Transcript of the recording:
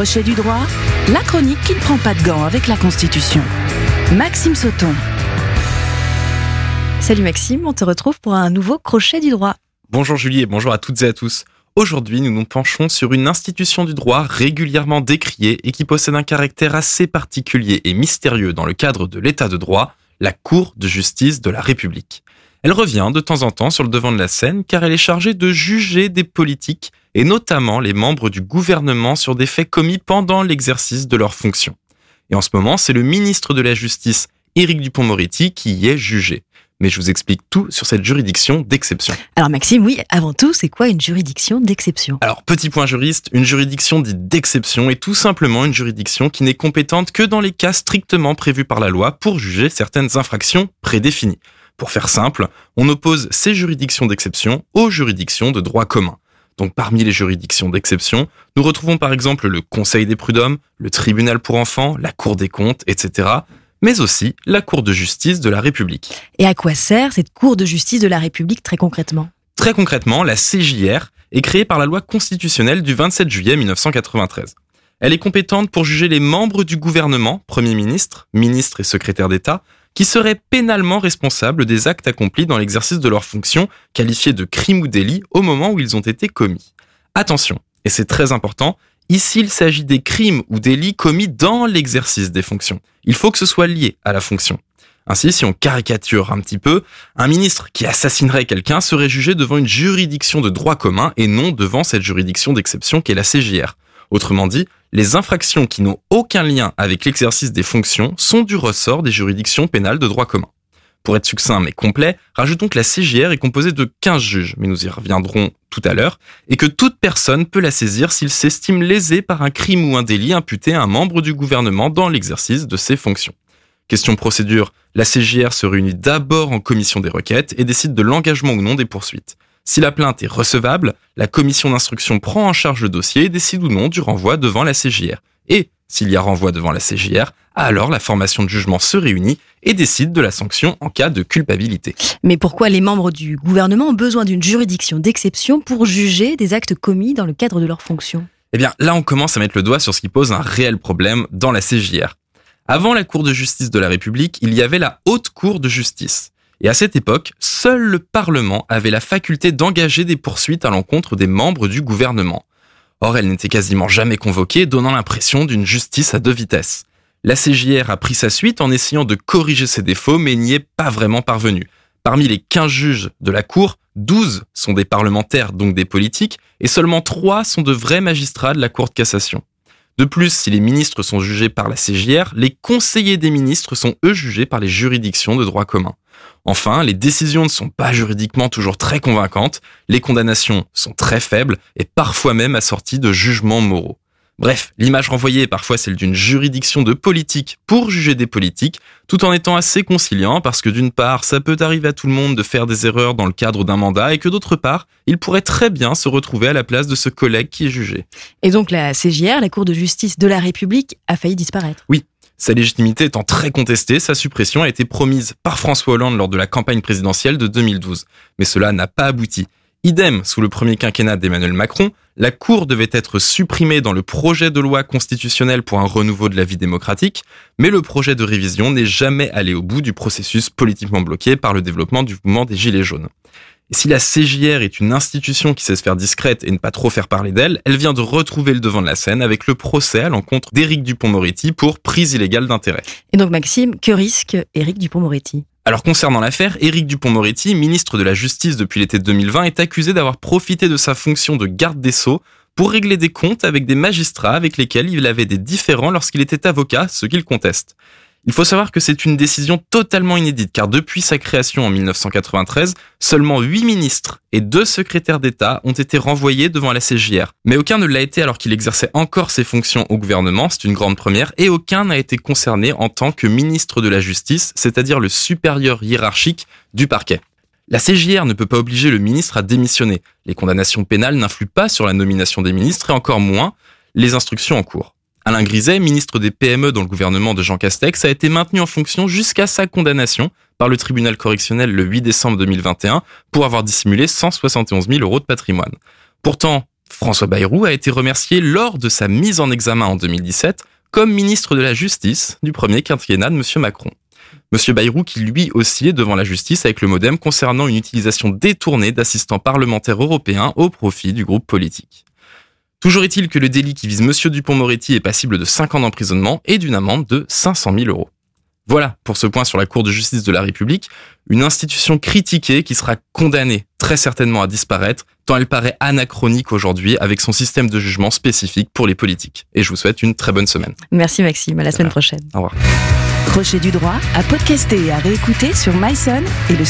Crochet du droit, la chronique qui ne prend pas de gants avec la Constitution. Maxime Sauton. Salut Maxime, on te retrouve pour un nouveau Crochet du droit. Bonjour Julie et bonjour à toutes et à tous. Aujourd'hui, nous nous penchons sur une institution du droit régulièrement décriée et qui possède un caractère assez particulier et mystérieux dans le cadre de l'état de droit, la Cour de justice de la République. Elle revient de temps en temps sur le devant de la scène car elle est chargée de juger des politiques et notamment les membres du gouvernement sur des faits commis pendant l'exercice de leurs fonctions. Et en ce moment, c'est le ministre de la Justice, Éric Dupont-Moretti, qui y est jugé. Mais je vous explique tout sur cette juridiction d'exception. Alors Maxime, oui, avant tout, c'est quoi une juridiction d'exception? Alors, petit point juriste, une juridiction dite d'exception est tout simplement une juridiction qui n'est compétente que dans les cas strictement prévus par la loi pour juger certaines infractions prédéfinies. Pour faire simple, on oppose ces juridictions d'exception aux juridictions de droit commun. Donc parmi les juridictions d'exception, nous retrouvons par exemple le Conseil des prud'hommes, le Tribunal pour enfants, la Cour des comptes, etc., mais aussi la Cour de justice de la République. Et à quoi sert cette Cour de justice de la République très concrètement? Très concrètement, la CJR est créée par la loi constitutionnelle du 27 juillet 1993. Elle est compétente pour juger les membres du gouvernement, Premier ministre, ministre et secrétaire d'État, qui seraient pénalement responsables des actes accomplis dans l'exercice de leurs fonctions, qualifiés de crimes ou délits au moment où ils ont été commis. Attention, et c'est très important, ici il s'agit des crimes ou délits commis dans l'exercice des fonctions. Il faut que ce soit lié à la fonction. Ainsi, si on caricature un petit peu, un ministre qui assassinerait quelqu'un serait jugé devant une juridiction de droit commun et non devant cette juridiction d'exception qu'est la CJR. Autrement dit, les infractions qui n'ont aucun lien avec l'exercice des fonctions sont du ressort des juridictions pénales de droit commun. Pour être succinct mais complet, rajoutons que la CJR est composée de 15 juges, mais nous y reviendrons tout à l'heure, et que toute personne peut la saisir s'il s'estime lésé par un crime ou un délit imputé à un membre du gouvernement dans l'exercice de ses fonctions. Question procédure, la CJR se réunit d'abord en commission des requêtes et décide de l'engagement ou non des poursuites. Si la plainte est recevable, la commission d'instruction prend en charge le dossier et décide ou non du renvoi devant la CJR. Et s'il y a renvoi devant la CJR, alors la formation de jugement se réunit et décide de la sanction en cas de culpabilité. Mais pourquoi les membres du gouvernement ont besoin d'une juridiction d'exception pour juger des actes commis dans le cadre de leurs fonctions? Eh bien, là on commence à mettre le doigt sur ce qui pose un réel problème dans la CJR. Avant la Cour de justice de la République, il y avait la Haute Cour de justice. Et à cette époque, seul le Parlement avait la faculté d'engager des poursuites à l'encontre des membres du gouvernement. Or, elle n'était quasiment jamais convoquée, donnant l'impression d'une justice à deux vitesses. La CJR a pris sa suite en essayant de corriger ses défauts, mais n'y est pas vraiment parvenue. Parmi les 15 juges de la Cour, 12 sont des parlementaires, donc des politiques, et seulement 3 sont de vrais magistrats de la Cour de cassation. De plus, si les ministres sont jugés par la CJR, les conseillers des ministres sont eux jugés par les juridictions de droit commun. Enfin, les décisions ne sont pas juridiquement toujours très convaincantes, les condamnations sont très faibles et parfois même assorties de jugements moraux. Bref, l'image renvoyée est parfois celle d'une juridiction de politique pour juger des politiques, tout en étant assez conciliant parce que d'une part, ça peut arriver à tout le monde de faire des erreurs dans le cadre d'un mandat et que d'autre part, il pourrait très bien se retrouver à la place de ce collègue qui est jugé. Et donc la CJR, la Cour de justice de la République, a failli disparaître. Oui, sa légitimité étant très contestée, sa suppression a été promise par François Hollande lors de la campagne présidentielle de 2012. Mais cela n'a pas abouti. Idem sous le premier quinquennat d'Emmanuel Macron, la Cour devait être supprimée dans le projet de loi constitutionnel pour un renouveau de la vie démocratique, mais le projet de révision n'est jamais allé au bout du processus politiquement bloqué par le développement du mouvement des Gilets jaunes. Et si la CJR est une institution qui sait se faire discrète et ne pas trop faire parler d'elle, elle vient de retrouver le devant de la scène avec le procès à l'encontre d'Éric Dupont-Moretti pour prise illégale d'intérêt. Et donc Maxime, que risque Éric Dupont-Moretti alors concernant l'affaire, Éric Dupont-Moretti, ministre de la Justice depuis l'été 2020, est accusé d'avoir profité de sa fonction de garde des sceaux pour régler des comptes avec des magistrats avec lesquels il avait des différends lorsqu'il était avocat, ce qu'il conteste. Il faut savoir que c'est une décision totalement inédite car depuis sa création en 1993, seulement 8 ministres et 2 secrétaires d'État ont été renvoyés devant la CJR. Mais aucun ne l'a été alors qu'il exerçait encore ses fonctions au gouvernement, c'est une grande première, et aucun n'a été concerné en tant que ministre de la Justice, c'est-à-dire le supérieur hiérarchique du parquet. La CJR ne peut pas obliger le ministre à démissionner. Les condamnations pénales n'influent pas sur la nomination des ministres et encore moins les instructions en cours. Alain Griset, ministre des PME dans le gouvernement de Jean Castex, a été maintenu en fonction jusqu'à sa condamnation par le tribunal correctionnel le 8 décembre 2021 pour avoir dissimulé 171 000 euros de patrimoine. Pourtant, François Bayrou a été remercié lors de sa mise en examen en 2017 comme ministre de la Justice du premier quinquennat de M. Macron. M. Bayrou qui lui aussi est devant la justice avec le modem concernant une utilisation détournée d'assistants parlementaires européens au profit du groupe politique. Toujours est-il que le délit qui vise M. Dupont-Moretti est passible de 5 ans d'emprisonnement et d'une amende de 500 000 euros. Voilà pour ce point sur la Cour de justice de la République, une institution critiquée qui sera condamnée très certainement à disparaître, tant elle paraît anachronique aujourd'hui avec son système de jugement spécifique pour les politiques. Et je vous souhaite une très bonne semaine. Merci Maxime, à la semaine prochaine. Au revoir. Crochet du droit à podcaster et à réécouter sur myson et le.